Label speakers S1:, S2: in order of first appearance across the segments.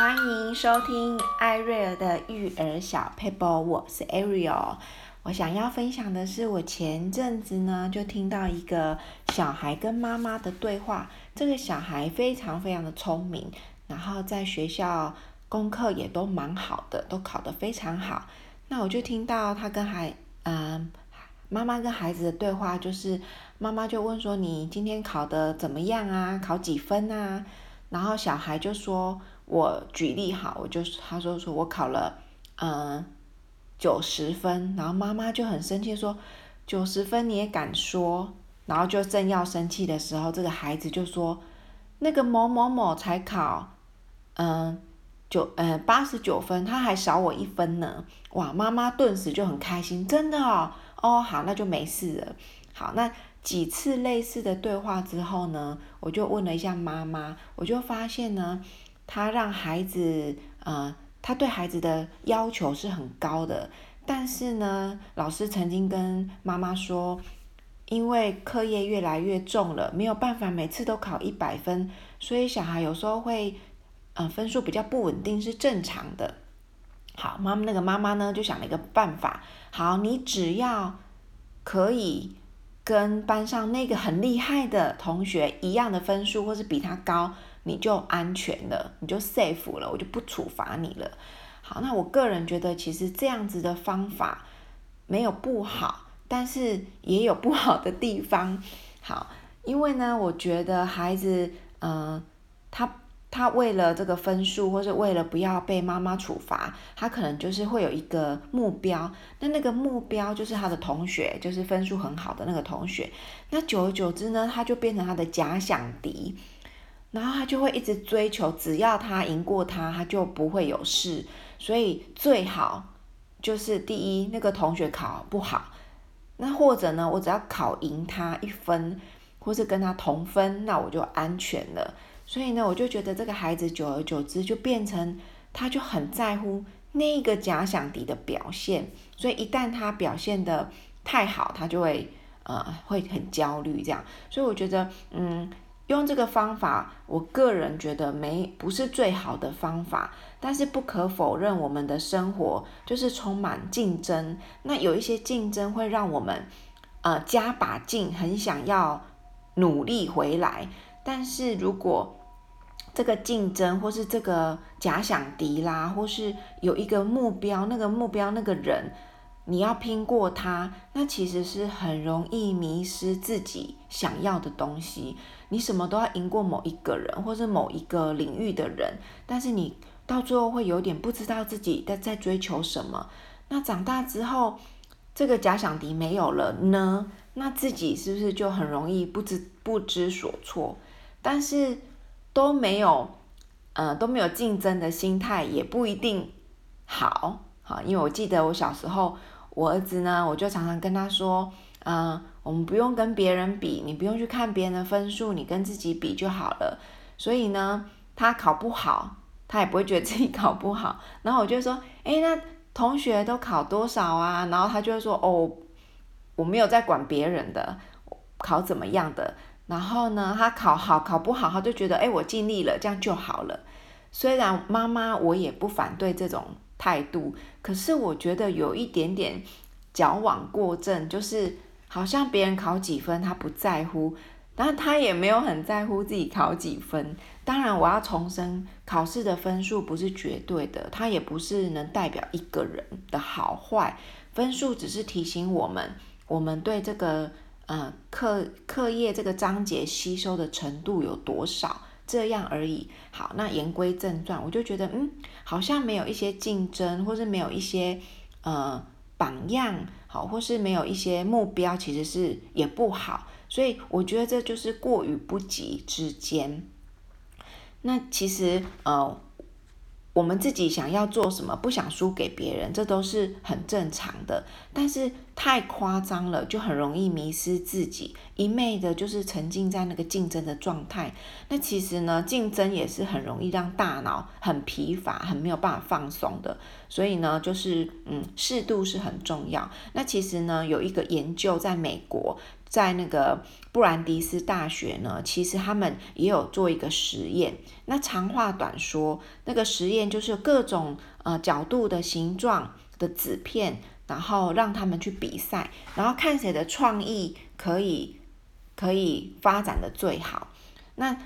S1: 欢迎收听艾瑞尔的育儿小 paper，，我是 Ariel。我想要分享的是，我前阵子呢就听到一个小孩跟妈妈的对话。这个小孩非常非常的聪明，然后在学校功课也都蛮好的，都考得非常好。那我就听到他跟孩，嗯，妈妈跟孩子的对话，就是妈妈就问说：“你今天考得怎么样啊？考几分啊？”然后小孩就说。我举例哈，我就他说说我考了，嗯，九十分，然后妈妈就很生气说，九十分你也敢说？然后就正要生气的时候，这个孩子就说，那个某某某才考，嗯，九，嗯，八十九分，他还少我一分呢。哇，妈妈顿时就很开心，真的哦，哦，好，那就没事了。好，那几次类似的对话之后呢，我就问了一下妈妈，我就发现呢。他让孩子，呃，他对孩子的要求是很高的，但是呢，老师曾经跟妈妈说，因为课业越来越重了，没有办法每次都考一百分，所以小孩有时候会，呃，分数比较不稳定是正常的。好，妈妈那个妈妈呢就想了一个办法，好，你只要可以跟班上那个很厉害的同学一样的分数，或是比他高。你就安全了，你就 safe 了，我就不处罚你了。好，那我个人觉得，其实这样子的方法没有不好，但是也有不好的地方。好，因为呢，我觉得孩子，嗯、他他为了这个分数，或是为了不要被妈妈处罚，他可能就是会有一个目标。那那个目标就是他的同学，就是分数很好的那个同学。那久而久之呢，他就变成他的假想敌。然后他就会一直追求，只要他赢过他，他就不会有事。所以最好就是第一，那个同学考不好，那或者呢，我只要考赢他一分，或是跟他同分，那我就安全了。所以呢，我就觉得这个孩子久而久之就变成，他就很在乎那个假想敌的表现。所以一旦他表现得太好，他就会呃会很焦虑这样。所以我觉得，嗯。用这个方法，我个人觉得没不是最好的方法，但是不可否认，我们的生活就是充满竞争。那有一些竞争会让我们，呃，加把劲，很想要努力回来。但是如果这个竞争或是这个假想敌啦，或是有一个目标，那个目标那个人。你要拼过他，那其实是很容易迷失自己想要的东西。你什么都要赢过某一个人，或是某一个领域的人，但是你到最后会有点不知道自己在在追求什么。那长大之后，这个假想敌没有了呢，那自己是不是就很容易不知不知所措？但是都没有，呃，都没有竞争的心态，也不一定好。好，因为我记得我小时候。我儿子呢，我就常常跟他说，嗯、我们不用跟别人比，你不用去看别人的分数，你跟自己比就好了。所以呢，他考不好，他也不会觉得自己考不好。然后我就说，诶，那同学都考多少啊？然后他就会说，哦，我没有在管别人的考怎么样的。然后呢，他考好考不好，他就觉得，诶，我尽力了，这样就好了。虽然妈妈我也不反对这种。态度，可是我觉得有一点点矫枉过正，就是好像别人考几分他不在乎，但他也没有很在乎自己考几分。当然，我要重申，考试的分数不是绝对的，它也不是能代表一个人的好坏。分数只是提醒我们，我们对这个呃课课业这个章节吸收的程度有多少。这样而已。好，那言归正传，我就觉得，嗯，好像没有一些竞争，或是没有一些呃榜样，好，或是没有一些目标，其实是也不好。所以我觉得这就是过与不及之间。那其实呃。我们自己想要做什么，不想输给别人，这都是很正常的。但是太夸张了，就很容易迷失自己，一昧的就是沉浸在那个竞争的状态。那其实呢，竞争也是很容易让大脑很疲乏，很没有办法放松的。所以呢，就是嗯，适度是很重要。那其实呢，有一个研究在美国，在那个布兰迪斯大学呢，其实他们也有做一个实验。那长话短说，那个实验就是各种呃角度的形状的纸片，然后让他们去比赛，然后看谁的创意可以可以发展的最好。那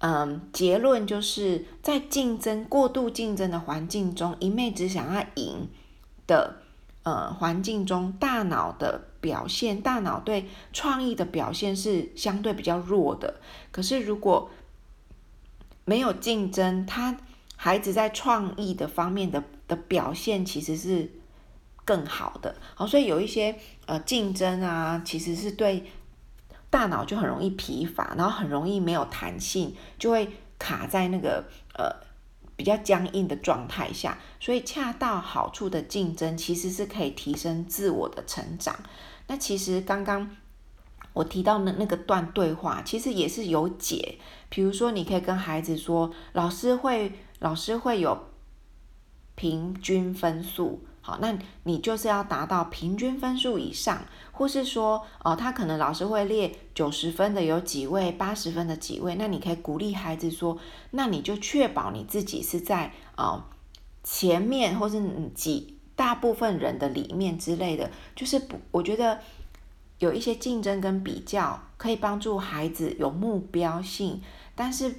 S1: 嗯、结论就是在竞争过度竞争的环境中，一昧只想要赢的。呃，环境中大脑的表现，大脑对创意的表现是相对比较弱的。可是如果没有竞争，他孩子在创意的方面的的表现其实是更好的。好，所以有一些呃竞争啊，其实是对大脑就很容易疲乏，然后很容易没有弹性，就会卡在那个呃。比较僵硬的状态下，所以恰到好处的竞争其实是可以提升自我的成长。那其实刚刚我提到的那个段对话，其实也是有解。比如说，你可以跟孩子说，老师会，老师会有平均分数。好，那你就是要达到平均分数以上，或是说，哦，他可能老师会列九十分的有几位，八十分的几位，那你可以鼓励孩子说，那你就确保你自己是在哦前面，或是几大部分人的里面之类的，就是不，我觉得有一些竞争跟比较可以帮助孩子有目标性，但是。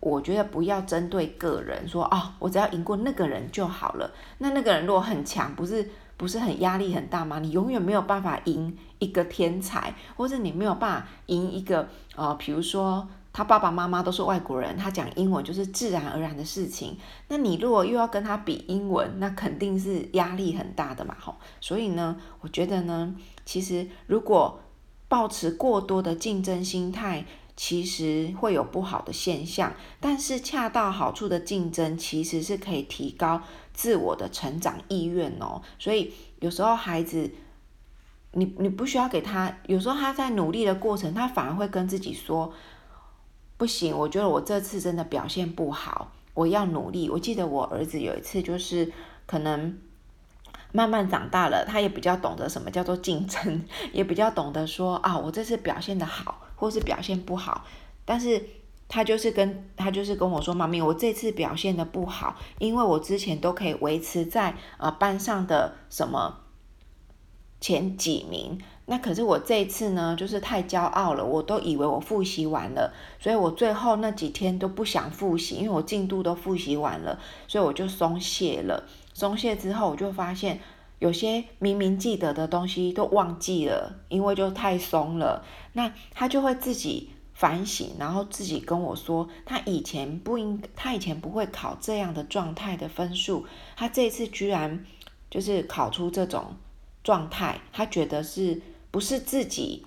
S1: 我觉得不要针对个人说哦，我只要赢过那个人就好了。那那个人如果很强，不是不是很压力很大吗？你永远没有办法赢一个天才，或者你没有办法赢一个呃，比如说他爸爸妈妈都是外国人，他讲英文就是自然而然的事情。那你如果又要跟他比英文，那肯定是压力很大的嘛，吼。所以呢，我觉得呢，其实如果抱持过多的竞争心态，其实会有不好的现象，但是恰到好处的竞争其实是可以提高自我的成长意愿哦。所以有时候孩子，你你不需要给他，有时候他在努力的过程，他反而会跟自己说：“不行，我觉得我这次真的表现不好，我要努力。”我记得我儿子有一次就是可能慢慢长大了，他也比较懂得什么叫做竞争，也比较懂得说啊，我这次表现的好。或是表现不好，但是他就是跟他就是跟我说：“妈咪，我这次表现得不好，因为我之前都可以维持在呃班上的什么前几名，那可是我这一次呢，就是太骄傲了，我都以为我复习完了，所以我最后那几天都不想复习，因为我进度都复习完了，所以我就松懈了。松懈之后，我就发现。”有些明明记得的东西都忘记了，因为就太松了。那他就会自己反省，然后自己跟我说，他以前不应，他以前不会考这样的状态的分数，他这次居然就是考出这种状态，他觉得是不是自己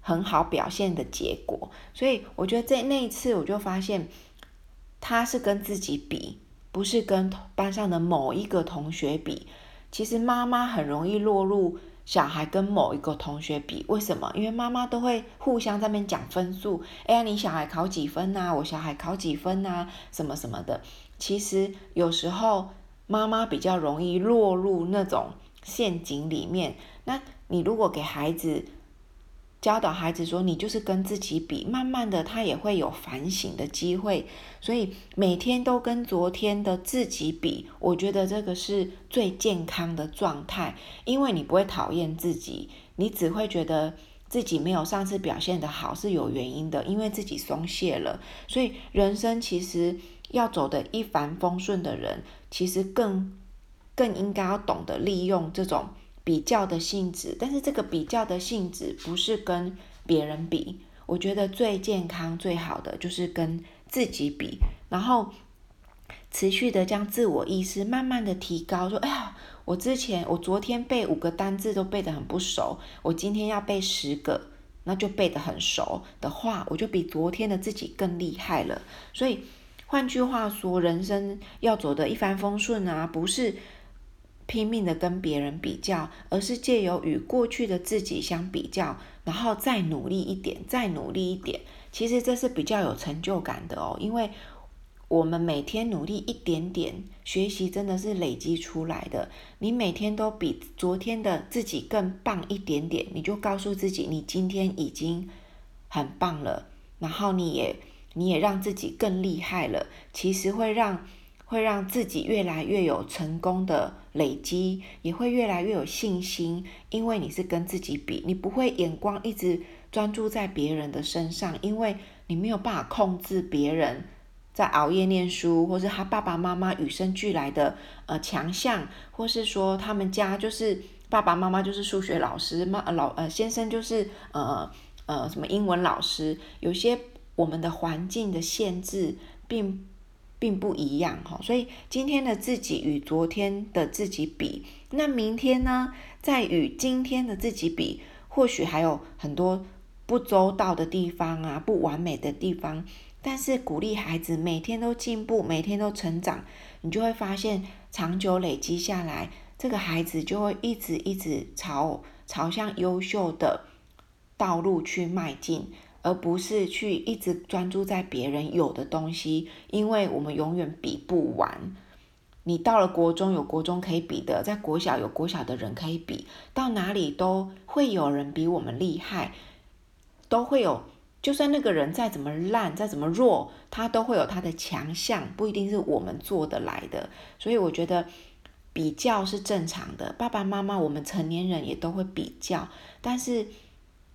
S1: 很好表现的结果？所以我觉得在那一次，我就发现他是跟自己比，不是跟班上的某一个同学比。其实妈妈很容易落入小孩跟某一个同学比，为什么？因为妈妈都会互相在那边讲分数，哎呀，你小孩考几分呐？我小孩考几分呐？什么什么的。其实有时候妈妈比较容易落入那种陷阱里面。那你如果给孩子，教导孩子说：“你就是跟自己比，慢慢的他也会有反省的机会。所以每天都跟昨天的自己比，我觉得这个是最健康的状态，因为你不会讨厌自己，你只会觉得自己没有上次表现得好是有原因的，因为自己松懈了。所以人生其实要走得一帆风顺的人，其实更更应该要懂得利用这种。”比较的性质，但是这个比较的性质不是跟别人比，我觉得最健康、最好的就是跟自己比，然后持续的将自我意识慢慢的提高。说，哎呀，我之前我昨天背五个单字都背得很不熟，我今天要背十个，那就背得很熟的话，我就比昨天的自己更厉害了。所以换句话说，人生要走得一帆风顺啊，不是。拼命的跟别人比较，而是借由与过去的自己相比较，然后再努力一点，再努力一点。其实这是比较有成就感的哦，因为我们每天努力一点点，学习真的是累积出来的。你每天都比昨天的自己更棒一点点，你就告诉自己，你今天已经很棒了。然后你也你也让自己更厉害了。其实会让会让自己越来越有成功的累积，也会越来越有信心，因为你是跟自己比，你不会眼光一直专注在别人的身上，因为你没有办法控制别人。在熬夜念书，或是他爸爸妈妈与生俱来的呃强项，或是说他们家就是爸爸妈妈就是数学老师，妈老呃先生就是呃呃什么英文老师，有些我们的环境的限制并并不一样哈，所以今天的自己与昨天的自己比，那明天呢，再与今天的自己比，或许还有很多不周到的地方啊，不完美的地方。但是鼓励孩子每天都进步，每天都成长，你就会发现长久累积下来，这个孩子就会一直一直朝朝向优秀的道路去迈进，而不是去一直专注在别人有的东西，因为我们永远比不完。你到了国中有国中可以比的，在国小有国小的人可以比，到哪里都会有人比我们厉害，都会有。就算那个人再怎么烂，再怎么弱，他都会有他的强项，不一定是我们做得来的。所以我觉得比较是正常的，爸爸妈妈，我们成年人也都会比较。但是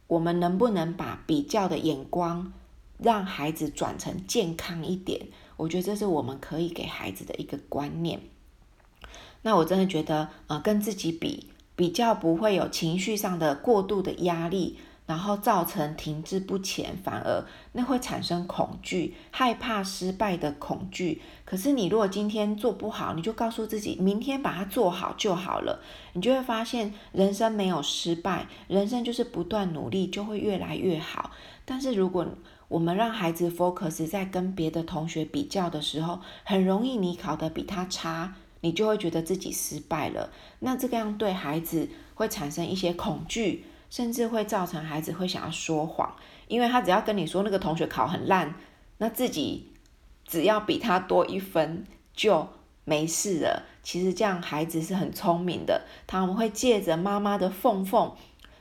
S1: 我们能不能把比较的眼光让孩子转成健康一点？我觉得这是我们可以给孩子的一个观念。那我真的觉得，呃，跟自己比，比较不会有情绪上的过度的压力。然后造成停滞不前，反而那会产生恐惧、害怕失败的恐惧。可是你如果今天做不好，你就告诉自己，明天把它做好就好了。你就会发现，人生没有失败，人生就是不断努力，就会越来越好。但是如果我们让孩子 focus 在跟别的同学比较的时候，很容易你考得比他差，你就会觉得自己失败了。那这个样对孩子会产生一些恐惧。甚至会造成孩子会想要说谎，因为他只要跟你说那个同学考很烂，那自己只要比他多一分就没事了。其实这样孩子是很聪明的，他们会借着妈妈的缝缝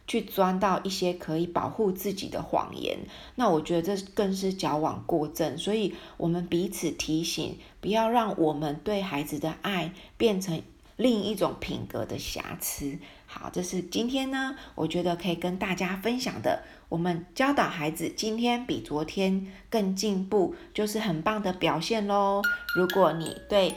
S1: 去钻到一些可以保护自己的谎言。那我觉得这更是矫枉过正，所以我们彼此提醒，不要让我们对孩子的爱变成另一种品格的瑕疵。好，这是今天呢，我觉得可以跟大家分享的。我们教导孩子今天比昨天更进步，就是很棒的表现喽。如果你对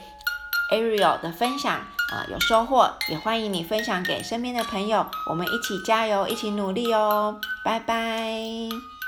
S1: Ariel 的分享啊、有收获，也欢迎你分享给身边的朋友，我们一起加油，一起努力哦。拜拜。